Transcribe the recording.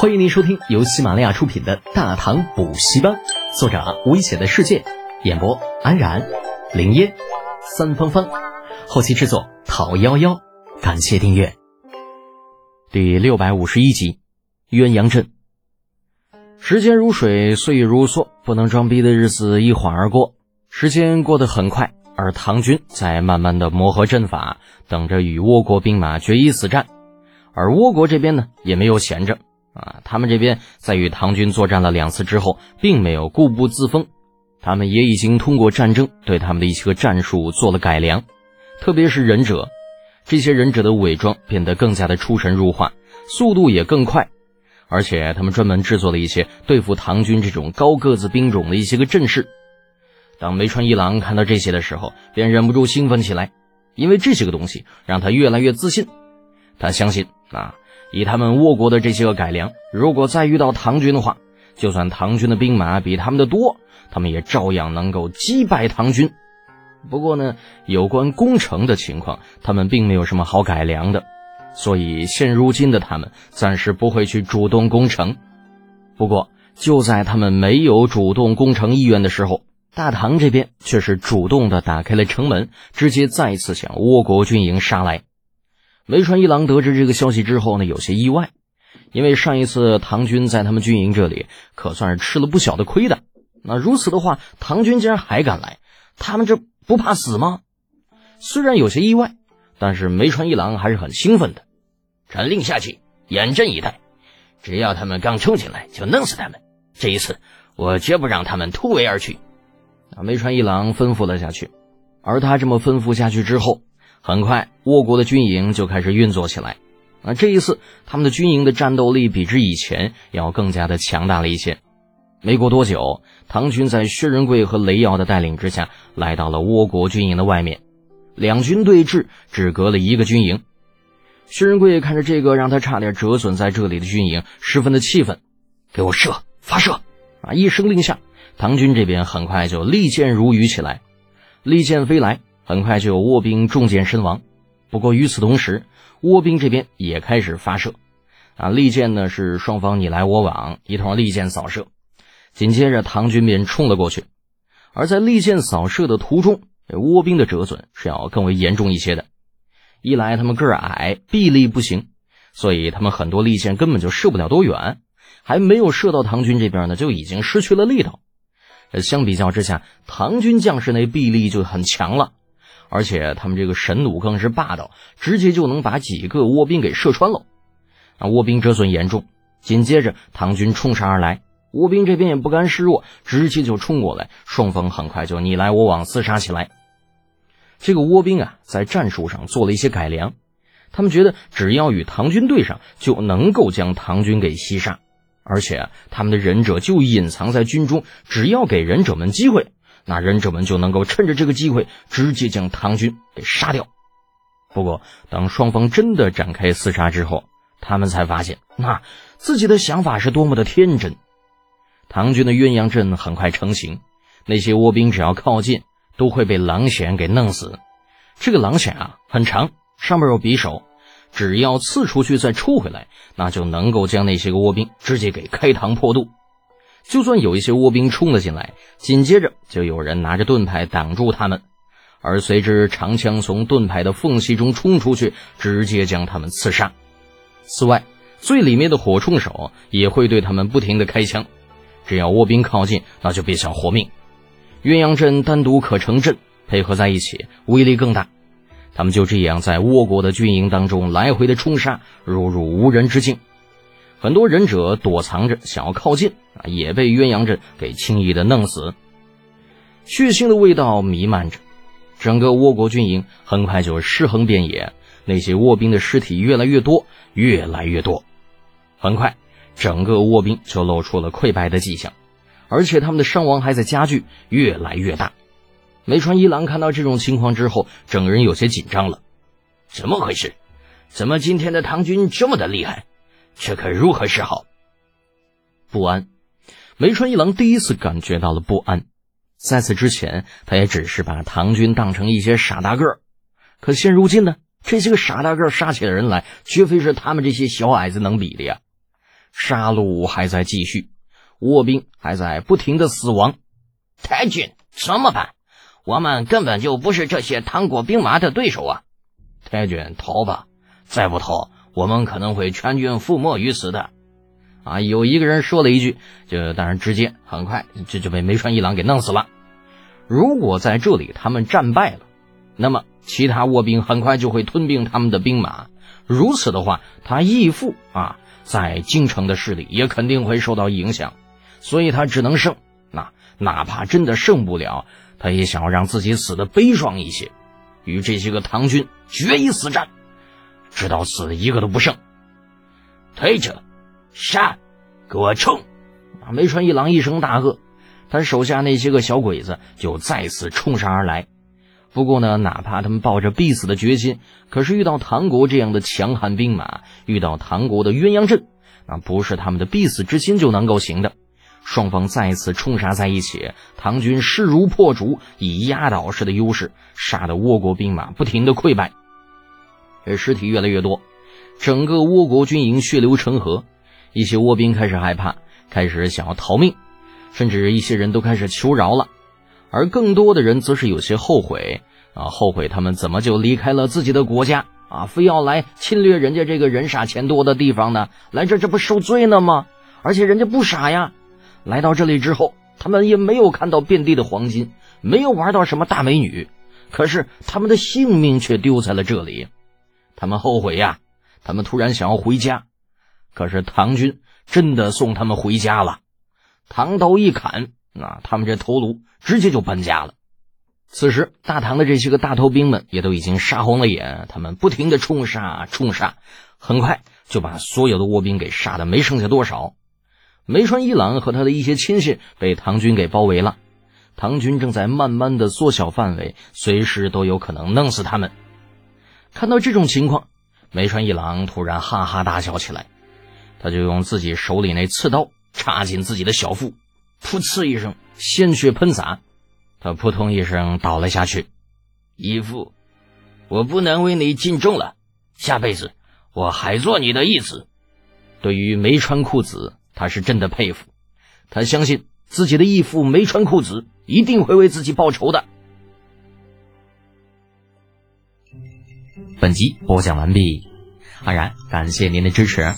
欢迎您收听由喜马拉雅出品的《大唐补习班》，作者危险的世界，演播安然、林烟、三芳芳，后期制作陶幺幺。感谢订阅。第六百五十一集，鸳鸯阵。时间如水，岁月如梭，不能装逼的日子一晃而过。时间过得很快，而唐军在慢慢的磨合阵法，等着与倭国兵马决一死战。而倭国这边呢，也没有闲着。啊，他们这边在与唐军作战了两次之后，并没有固步自封，他们也已经通过战争对他们的一些个战术做了改良，特别是忍者，这些忍者的伪装变得更加的出神入化，速度也更快，而且他们专门制作了一些对付唐军这种高个子兵种的一些个阵势。当梅川一郎看到这些的时候，便忍不住兴奋起来，因为这些个东西让他越来越自信，他相信啊。以他们倭国的这些个改良，如果再遇到唐军的话，就算唐军的兵马比他们的多，他们也照样能够击败唐军。不过呢，有关攻城的情况，他们并没有什么好改良的，所以现如今的他们暂时不会去主动攻城。不过，就在他们没有主动攻城意愿的时候，大唐这边却是主动的打开了城门，直接再次向倭国军营杀来。梅川一郎得知这个消息之后呢，有些意外，因为上一次唐军在他们军营这里可算是吃了不小的亏的。那如此的话，唐军竟然还敢来，他们这不怕死吗？虽然有些意外，但是梅川一郎还是很兴奋的。传令下去，严阵以待，只要他们刚冲进来，就弄死他们。这一次，我绝不让他们突围而去。啊，梅川一郎吩咐了下去，而他这么吩咐下去之后。很快，倭国的军营就开始运作起来。啊，这一次，他们的军营的战斗力比之以前要更加的强大了一些。没过多久，唐军在薛仁贵和雷瑶的带领之下，来到了倭国军营的外面。两军对峙，只隔了一个军营。薛仁贵看着这个让他差点折损在这里的军营，十分的气愤：“给我射，发射！”啊，一声令下，唐军这边很快就利箭如雨起来，利箭飞来。很快就有倭兵中箭身亡，不过与此同时，倭兵这边也开始发射，啊，利箭呢是双方你来我往，一通利箭扫射。紧接着，唐军便冲了过去，而在利箭扫射的途中，倭兵的折损是要更为严重一些的。一来他们个儿矮，臂力不行，所以他们很多利箭根本就射不了多远，还没有射到唐军这边呢，就已经失去了力道。相比较之下，唐军将士那臂力就很强了。而且他们这个神弩更是霸道，直接就能把几个倭兵给射穿了。啊，倭兵折损严重。紧接着，唐军冲杀而来，倭兵这边也不甘示弱，直接就冲过来，双方很快就你来我往厮杀起来。这个倭兵啊，在战术上做了一些改良，他们觉得只要与唐军对上，就能够将唐军给击杀。而且他们的忍者就隐藏在军中，只要给忍者们机会。那忍者们就能够趁着这个机会直接将唐军给杀掉。不过，当双方真的展开厮杀之后，他们才发现，那自己的想法是多么的天真。唐军的鸳鸯阵很快成型，那些倭兵只要靠近，都会被狼犬给弄死。这个狼犬啊，很长，上面有匕首，只要刺出去再抽回来，那就能够将那些个倭兵直接给开膛破肚。就算有一些倭兵冲了进来，紧接着就有人拿着盾牌挡住他们，而随之长枪从盾牌的缝隙中冲出去，直接将他们刺杀。此外，最里面的火铳手也会对他们不停的开枪，只要倭兵靠近，那就别想活命。鸳鸯阵单独可成阵，配合在一起威力更大。他们就这样在倭国的军营当中来回的冲杀，如入无人之境。很多忍者躲藏着，想要靠近啊，也被鸳鸯阵给轻易的弄死。血腥的味道弥漫着，整个倭国军营很快就尸横遍野。那些倭兵的尸体越来越多，越来越多。很快，整个倭兵就露出了溃败的迹象，而且他们的伤亡还在加剧，越来越大。梅川一郎看到这种情况之后，整个人有些紧张了。怎么回事？怎么今天的唐军这么的厉害？这可如何是好？不安，梅川一郎第一次感觉到了不安。在此之前，他也只是把唐军当成一些傻大个儿。可现如今呢，这些个傻大个儿杀起的人来，绝非是他们这些小矮子能比的呀！杀戮还在继续，卧兵还在不停的死亡。太君，怎么办？我们根本就不是这些唐国兵马的对手啊！太君，逃吧！再不逃，我们可能会全军覆没于此的。啊！有一个人说了一句，就当然直接很快这就被梅川一郎给弄死了。如果在这里他们战败了，那么其他卧兵很快就会吞并他们的兵马。如此的话，他义父啊，在京城的势力也肯定会受到影响。所以他只能胜。那哪怕真的胜不了，他也想要让自己死的悲壮一些，与这些个唐军决一死战，直到死一个都不剩。推着。杀！给我冲！梅川一郎一声大喝，他手下那些个小鬼子就再次冲杀而来。不过呢，哪怕他们抱着必死的决心，可是遇到唐国这样的强悍兵马，遇到唐国的鸳鸯阵，那不是他们的必死之心就能够行的。双方再次冲杀在一起，唐军势如破竹，以压倒式的优势，杀得倭国兵马不停的溃败。这尸体越来越多，整个倭国军营血流成河。一些倭兵开始害怕，开始想要逃命，甚至一些人都开始求饶了，而更多的人则是有些后悔啊，后悔他们怎么就离开了自己的国家啊，非要来侵略人家这个人傻钱多的地方呢？来这这不受罪呢吗？而且人家不傻呀，来到这里之后，他们也没有看到遍地的黄金，没有玩到什么大美女，可是他们的性命却丢在了这里，他们后悔呀，他们突然想要回家。可是唐军真的送他们回家了，唐刀一砍，那他们这头颅直接就搬家了。此时，大唐的这些个大头兵们也都已经杀红了眼，他们不停的冲杀冲杀，很快就把所有的倭兵给杀的没剩下多少。梅川一郎和他的一些亲信被唐军给包围了，唐军正在慢慢的缩小范围，随时都有可能弄死他们。看到这种情况，梅川一郎突然哈哈大笑起来。他就用自己手里那刺刀插进自己的小腹，噗呲一声，鲜血喷洒，他扑通一声倒了下去。义父，我不能为你尽忠了，下辈子我还做你的义子。对于梅川裤子，他是真的佩服，他相信自己的义父梅川裤子一定会为自己报仇的。本集播讲完毕，安然感谢您的支持。